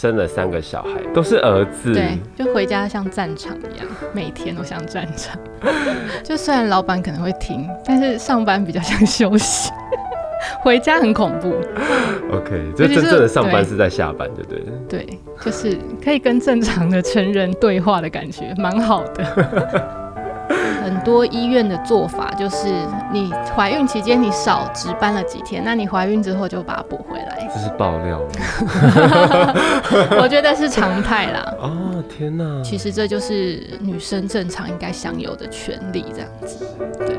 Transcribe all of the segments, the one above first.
生了三个小孩，都是儿子。对，就回家像战场一样，每天都像战场。就虽然老板可能会听，但是上班比较像休息，回家很恐怖。OK，就真正的上班是在下班，对不对？对，就是可以跟正常的成人对话的感觉，蛮好的。很多医院的做法就是，你怀孕期间你少值班了几天，那你怀孕之后就把它补回来。这是爆料吗？我觉得是常态啦。哦，天哪！其实这就是女生正常应该享有的权利，这样子。对。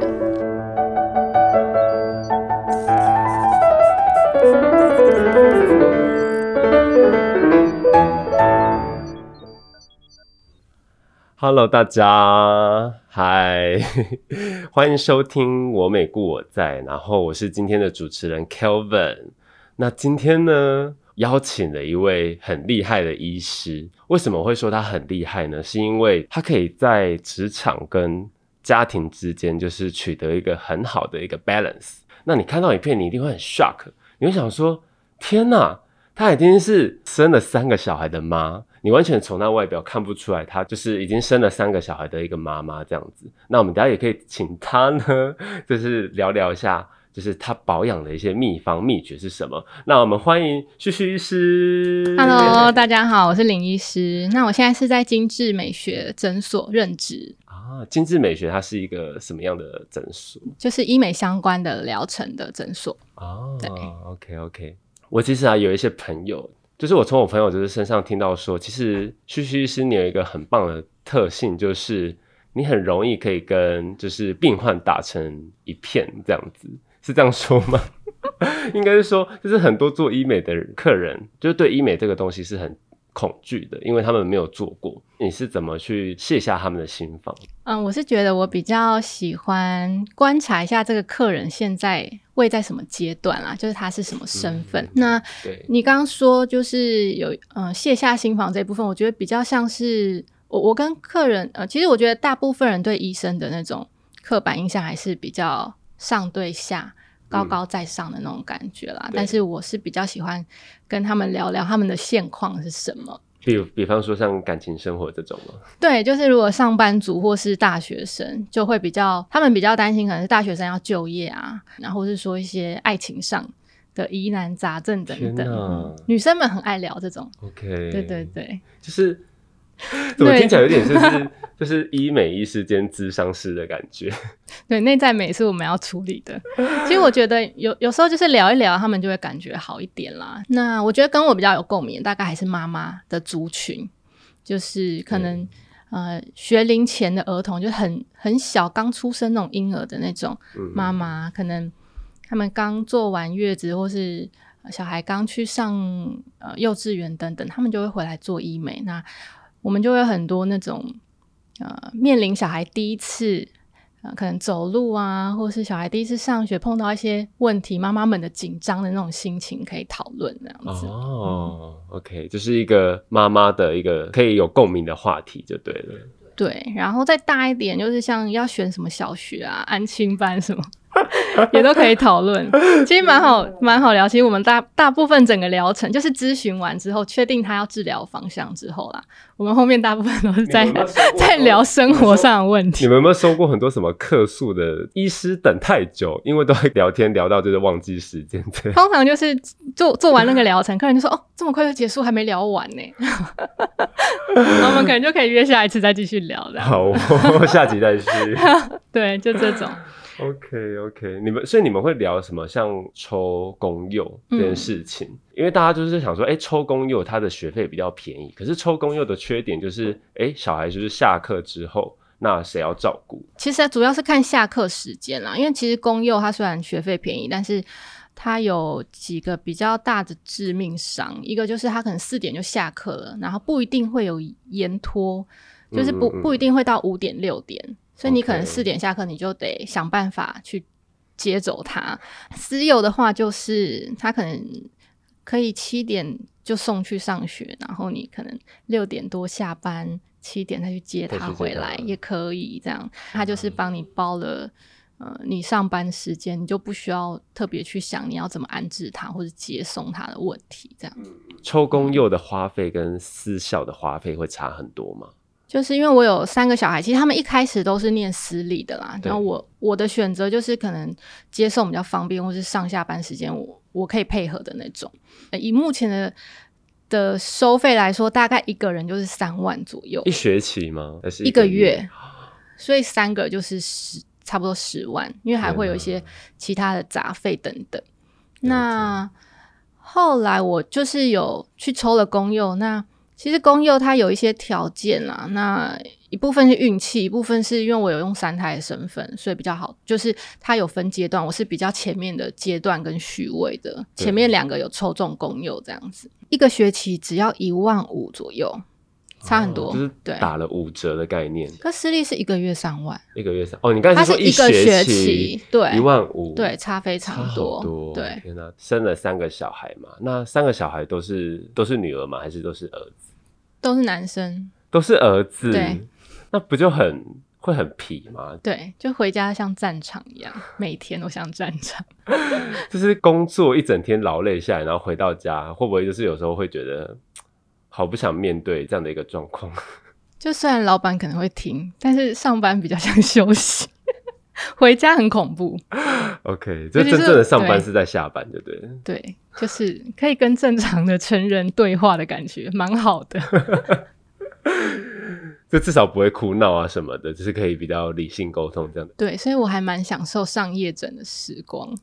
Hello，大家，嗨，欢迎收听我美故我在，然后我是今天的主持人 Kelvin。那今天呢，邀请了一位很厉害的医师。为什么会说他很厉害呢？是因为他可以在职场跟家庭之间，就是取得一个很好的一个 balance。那你看到影片，你一定会很 shock，你会想说：天哪，她已经是生了三个小孩的妈。你完全从她外表看不出来，她就是已经生了三个小孩的一个妈妈这样子。那我们等下也可以请她呢，就是聊聊一下，就是她保养的一些秘方秘诀是什么。那我们欢迎旭旭医师。Hello，大家好，我是林医师。那我现在是在精致美学诊所任职，啊，精致美学它是一个什么样的诊所？就是医美相关的疗程的诊所。哦对，OK OK。我其实啊有一些朋友，就是我从我朋友就是身上听到说，其实旭旭是你有一个很棒的特性，就是你很容易可以跟就是病患打成一片这样子，是这样说吗？应该是说，就是很多做医美的客人，就是对医美这个东西是很恐惧的，因为他们没有做过。你是怎么去卸下他们的心防？嗯，我是觉得我比较喜欢观察一下这个客人现在位在什么阶段啦，就是他是什么身份。嗯那对，你刚刚说就是有嗯卸下心防这一部分，我觉得比较像是我我跟客人呃，其实我觉得大部分人对医生的那种刻板印象还是比较上对下。高高在上的那种感觉啦，对但是我是比较喜欢跟他们聊聊他们的现况是什么。比如比方说像感情生活这种吗？对，就是如果上班族或是大学生，就会比较他们比较担心，可能是大学生要就业啊，然后是说一些爱情上的疑难杂症等等。嗯女生们很爱聊这种。OK，对对对，就是 怎么听起来有点就是就是医美医师兼智商师的感觉。对，内在美是我们要处理的。其实我觉得有有时候就是聊一聊，他们就会感觉好一点啦。那我觉得跟我比较有共鸣，大概还是妈妈的族群，就是可能、呃学龄前的儿童，就很很小刚出生那种婴儿的那种嗯妈妈，可能他们刚坐完月子，或是呃小孩刚去上呃幼稚园等等，他们就会回来做医美。那我们就会有很多那种呃面临小孩第一次。呃，可能走路啊，或是小孩第一次上学碰到一些问题，妈妈们的紧张的那种心情可以讨论这样子。哦，OK，就是一个妈妈的一个可以有共鸣的话题就对了。对，然后再大一点，就是像要选什么小学啊、安亲班什么，也都可以讨论。其实蛮好，蛮好聊。其实我们大大部分整个疗程，就是咨询完之后，确定他要治疗方向之后啦，我们后面大部分都是在有有 在聊生活上的问题。你们有没有收过很多什么客诉的医师等太久，因为都会聊天聊到就是忘记时间？通常就是做做完那个疗程，客人就说：“哦，这么快就结束，还没聊完呢。”然后我们可能就可以约下一次再继续聊的。好，我下集再续。对，就这种。OK OK，你们所以你们会聊什么？像抽公幼这件事情，因为大家就是想说，哎、抽公幼它的学费比较便宜，可是抽公幼的缺点就是，哎、小孩就是下课之后，那谁要照顾？其实主要是看下课时间啦，因为其实公幼它虽然学费便宜，但是它有几个比较大的致命伤，一个就是它可能四点就下课了，然后不一定会有延拖，就是不不一定会到五点六点，所以你可能四点下课，你就得想办法去接走他。私有的话，就是他可能可以七点就送去上学，然后你可能六点多下班，七点再去接他再去接他回来也可以。这样，他就是帮你包了呃，你上班时间你就不需要特别去想你要怎么安置他或者接送他的问题，这样。抽公幼的花费跟私校的花费会差很多吗？就是因为我有三个小孩，其实他们一开始都是念私立的啦。然后我我的选择就是可能接送比较方便，或是上下班时间我我可以配合的那种。呃以目前的的收费来说，大概一个人就是三万左右一，学期吗？还是一个月？月，所以三个就是十差不多十万，因为还会有一些其他的杂费等等。那后来我就是有去抽了公幼，那其实公幼它有一些条件啦，那一部分是运气，一部分是因为我有用三胎的身份，所以比较好，就是它有分阶段，我是比较前面的阶段跟序位的，前面两个有抽中公幼这样子，一个学期只要一万五左右，差很多，哦就是对。打了五折的概念，可私立是一个月三万，一个月三哦，你刚才说一个学学期，对，一万五，对，差非常多，多，对，天哪，生了三个小孩嘛，那三个小孩都是都是女儿嘛？还是都是儿子？都是男生，都是儿子，对，那不就很会很皮吗？对，就回家像战场一样，每天都像战场。就是工作一整天劳累下来，然后回到家，会不会就是有时候会觉得好不想面对这样的一个状况？就虽然老板可能会听，但是上班比较像休息，回家很恐怖。OK，就真正的上班是在下班，对不对？对，就是可以跟正常的成人对话的感觉，蛮好的。就至少不会哭闹啊什么的，就是可以比较理性沟通这样的。对，所以我还蛮享受上夜诊的时光。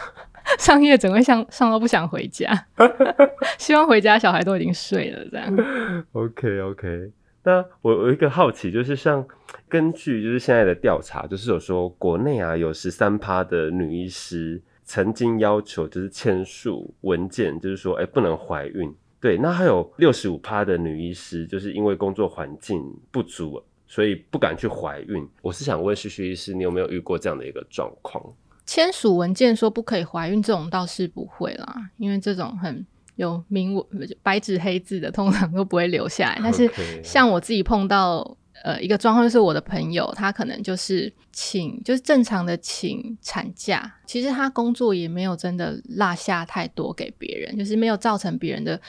上夜诊会上上到不想回家，希望回家小孩都已经睡了，这样。OK OK，那我有一个好奇，就是像根据就是现在的调查，就是有说国内啊有十三趴的女医师曾经要求就是签署文件，就是说哎、不能怀孕。对，那还有六十五趴的女医师就是因为工作环境不足，所以不敢去怀孕。我是想问旭旭医师，你有没有遇过这样的一个状况？签署文件说不可以怀孕，这种倒是不会啦，因为这种很有明文白纸黑字的，通常都不会留下来。但是像我自己碰到呃一个状况，就是我的朋友他可能就是请就是正常的请产假，其实他工作也没有真的落下太多给别人，就是没有造成别人的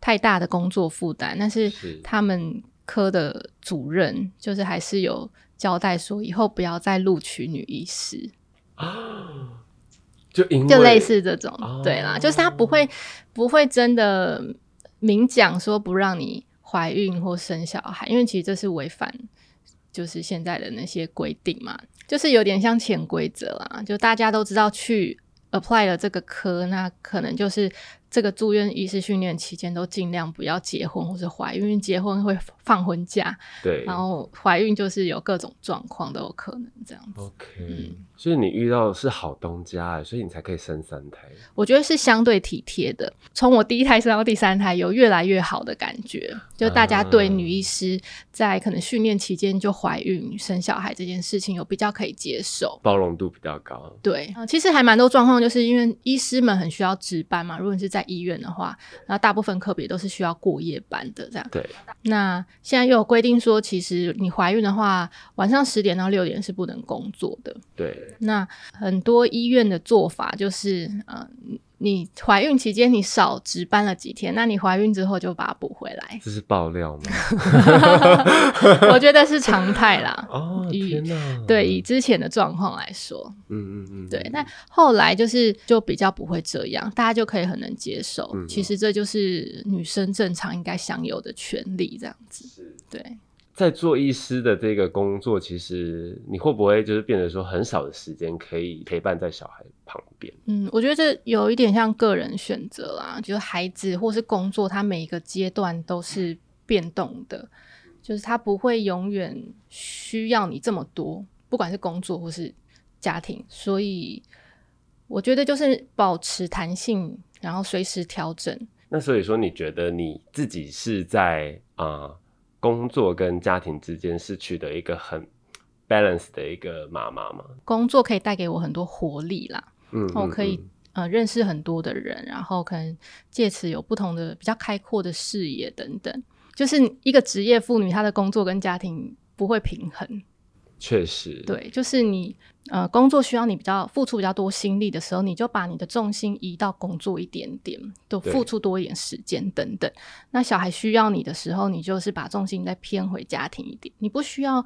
太大的工作负担，但是是他们科的主任就是还是有交代说，以后不要再录取女医师。就就类似这种，哦对啦，就是他不会不会真的明讲说不让你怀孕或生小孩，因为其实这是违反就是现在的那些规定嘛，就是有点像潜规则啦，就大家都知道去 apply 了这个科，那可能就是这个住院医师训练期间都尽量不要结婚或是怀孕，因为结婚会放婚假，对然后怀孕就是有各种状况都有可能这样子。OK，、所以你遇到的是好东家哎，所以你才可以生三胎。我觉得是相对体贴的。从我第一胎生到第三胎，有越来越好的感觉。就大家对女医师在可能训练期间就怀孕生小孩这件事情有比较可以接受。包容度比较高。对，呃其实还蛮多状况，就是因为医师们很需要值班嘛。如果你是在医院的话，那大部分科别都是需要过夜班的这样。对，那现在又有规定说，其实你怀孕的话，晚上十点到六点是不能工作的。对，那很多医院的做法就是，呃，你你怀孕期间你少值班了几天，那你怀孕之后就把它补回来。这是爆料吗？我觉得是常态啦。哦，以天哪！对，以之前的状况来说，嗯嗯嗯，对，那后来就是就比较不会这样，大家就可以很能接受。嗯其实这就是女生正常应该享有的权利，这样子。是对，在做医师的这个工作，其实你会不会就是变得说很少的时间可以陪伴在小孩旁边？嗯，我觉得这有一点像个人选择啦，就是孩子或是工作，他每一个阶段都是变动的，就是他不会永远需要你这么多，不管是工作或是家庭，所以我觉得就是保持弹性，然后随时调整。那所以说，你觉得你自己是在啊、呃工作跟家庭之间是取得一个很 balance 的一个妈妈嘛？工作可以带给我很多活力啦，嗯，嗯我可以嗯呃认识很多的人，然后可能借此有不同的比较开阔的视野等等。就是一个职业妇女，她的工作跟家庭不会平衡。确实，对，就是你呃工作需要你比较付出比较多心力的时候，你就把你的重心移到工作一点点，就付出多一点时间等等。那小孩需要你的时候，你就是把重心再偏回家庭一点，你不需要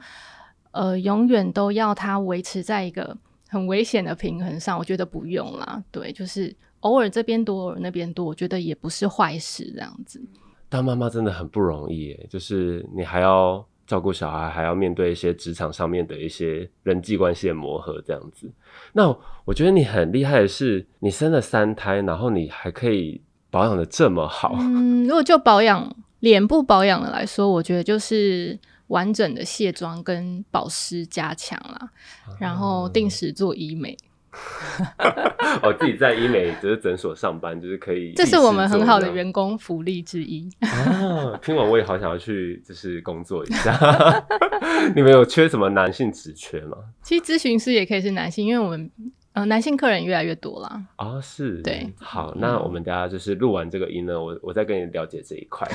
呃永远都要他维持在一个很危险的平衡上，我觉得不用啦。对，就是偶尔这边多，偶尔那边多，我觉得也不是坏事，这样子。当妈妈真的很不容易耶，就是你还要照顾小孩，还要面对一些职场上面的一些人际关系的磨合，这样子。那我觉得你很厉害的是，你生了三胎，然后你还可以保养的这么好。嗯，如果就保养脸部保养的来说，我觉得就是完整的卸妆跟保湿加强啦，然后定时做医美，哦，自己在医美就是诊所上班，就是可以。这是我们很好的员。工福利之一。啊，听完我也好想要去，就是工作一下。你们有缺什么男性职缺吗？其实咨询师也可以是男性，因为我们呃男性客人越来越多啦。啊、是，对好，那我们大家就是录完这个音呢，我我再跟你了解这一块。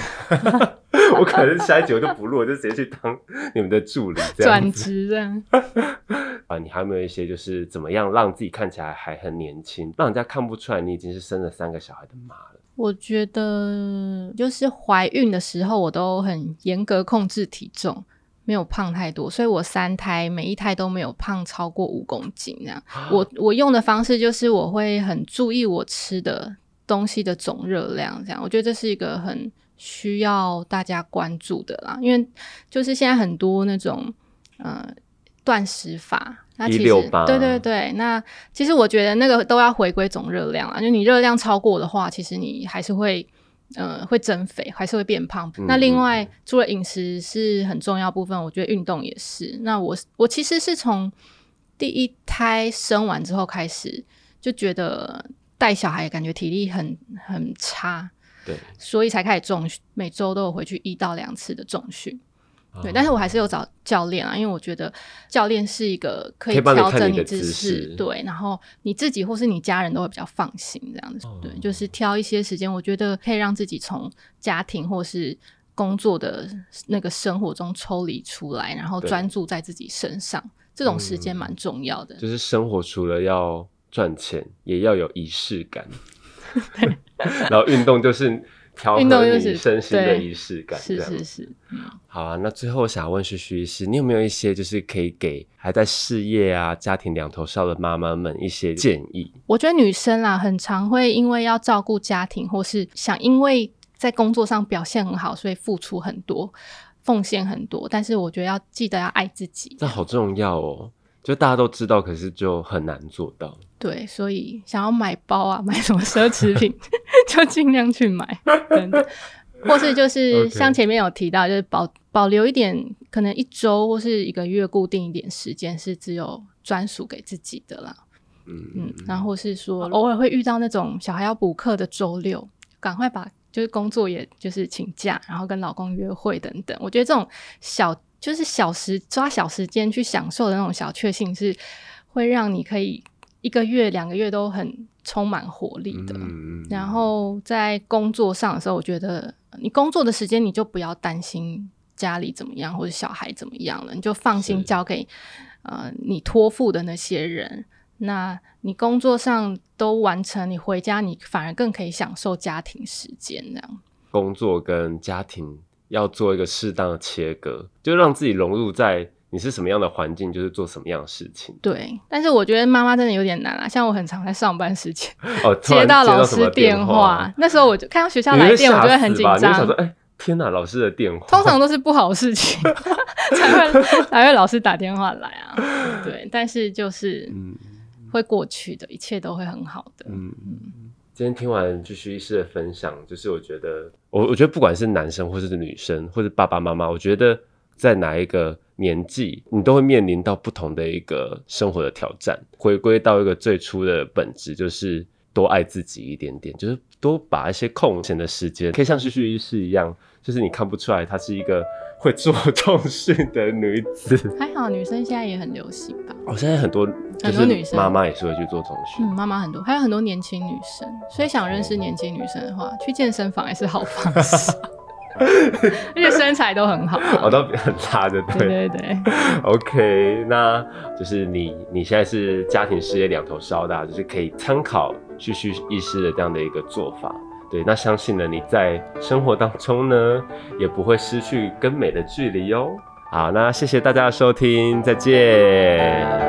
我可能下一集我就不录，我就直接去当你们的助理这样转。职这样，啊，你还有没有一些就是怎么样让自己看起来还很年轻，让人家看不出来你已经是生了三个小孩的妈了？我觉得就是怀孕的时候，我都很严格控制体重，没有胖太多，所以我三胎每一胎都没有胖超过五公斤这样。我我用的方式就是我会很注意我吃的东西的总热量，这样我觉得这是一个很需要大家关注的啦，因为就是现在很多那种呃断食法。那其实对对对，那其实我觉得那个都要回归总热量啊，就你热量超过的话，其实你还是会呃会增肥，还是会变胖。嗯那另外除了饮食是很重要部分，我觉得运动也是。那我我其实是从第一胎生完之后开始，就觉得带小孩感觉体力很很差，对，所以才开始重训，每周都有回去一到两次的重训。对，哦但是我还是有找教练啊，因为我觉得教练是一个可可以调整你的姿姿势势，对，然后你自己或是你家人都会比较放心这样子。哦对，就是挑一些时间，我觉得可以让自己从家庭或是工作的那个生活中抽离出来，然后专注在自己身上，这种时间嗯蛮重要的。就是生活除了要赚钱，也要有仪式感。然后运动就是调和你运动就是身心的仪式感，是是是，好啊，那最后我想要问徐徐医师，你有没有一些就是可以给还在事业啊、家庭两头烧的妈妈们一些建议？我觉得女生啦，很常会因为要照顾家庭，或是想因为在工作上表现很好，所以付出很多，奉献很多。但是我觉得要记得要爱自己，这好重要哦，就大家都知道，可是就很难做到。对，所以想要买包啊，买什么奢侈品，就尽量去买，真的。或是就是像前面有提到，就是保保留一点，可能一周或是一个月固定一点时间是只有专属给自己的啦。嗯嗯，然后是说偶尔会遇到那种小孩要补课的周六，赶快把就是工作也就是请假，然后跟老公约会等等。我觉得这种小就是小时抓小时间去享受的那种小确幸，是会让你可以一个月两个月都很充满活力的。嗯然后在工作上的时候，我觉得你工作的时间你就不要担心家里怎么样或者小孩怎么样了，你就放心交给呃你托付的那些人。那你工作上都完成，你回家你反而更可以享受家庭时间，这样。工作跟家庭要做一个适当的切割，就让自己融入在你是什么样的环境，就是做什么样的事情。对，但是我觉得妈妈真的有点难啦。像我很常在上班时间哦，接到老师电话，那时候我就看到学校来电，我就会很紧张你会想。说，哎、天哪，老师的电话，通常都是不好的事情 才会才会老师打电话来啊。对，但是就是嗯会过去的，一切都会很好的。嗯，今天听完就徐医师的分享，就是我觉得，我我觉得不管是男生或者是女生，或者爸爸妈妈，我觉得在哪一个年纪，你都会面临到不同的一个生活的挑战。回归到一个最初的本质，就是多爱自己一点点，就是多把一些空闲的时间，可以像旭旭医师一样，就是你看不出来她是一个会做重训的女子。还好女生现在也很流行吧？哦，现在很多很多女生妈妈也是会去做重训。嗯，妈妈很多，还有很多年轻女生，所以想认识年轻女生的话，去健身房也是好方式。而且身材都很好，我 都很差的，对对对。OK，那就是你你现在是家庭事业两头烧的啊，就是可以参考旭旭医师的这样的一个做法。对，那相信呢你在生活当中呢，也不会失去跟美的距离哦。好，那谢谢大家的收听，再见。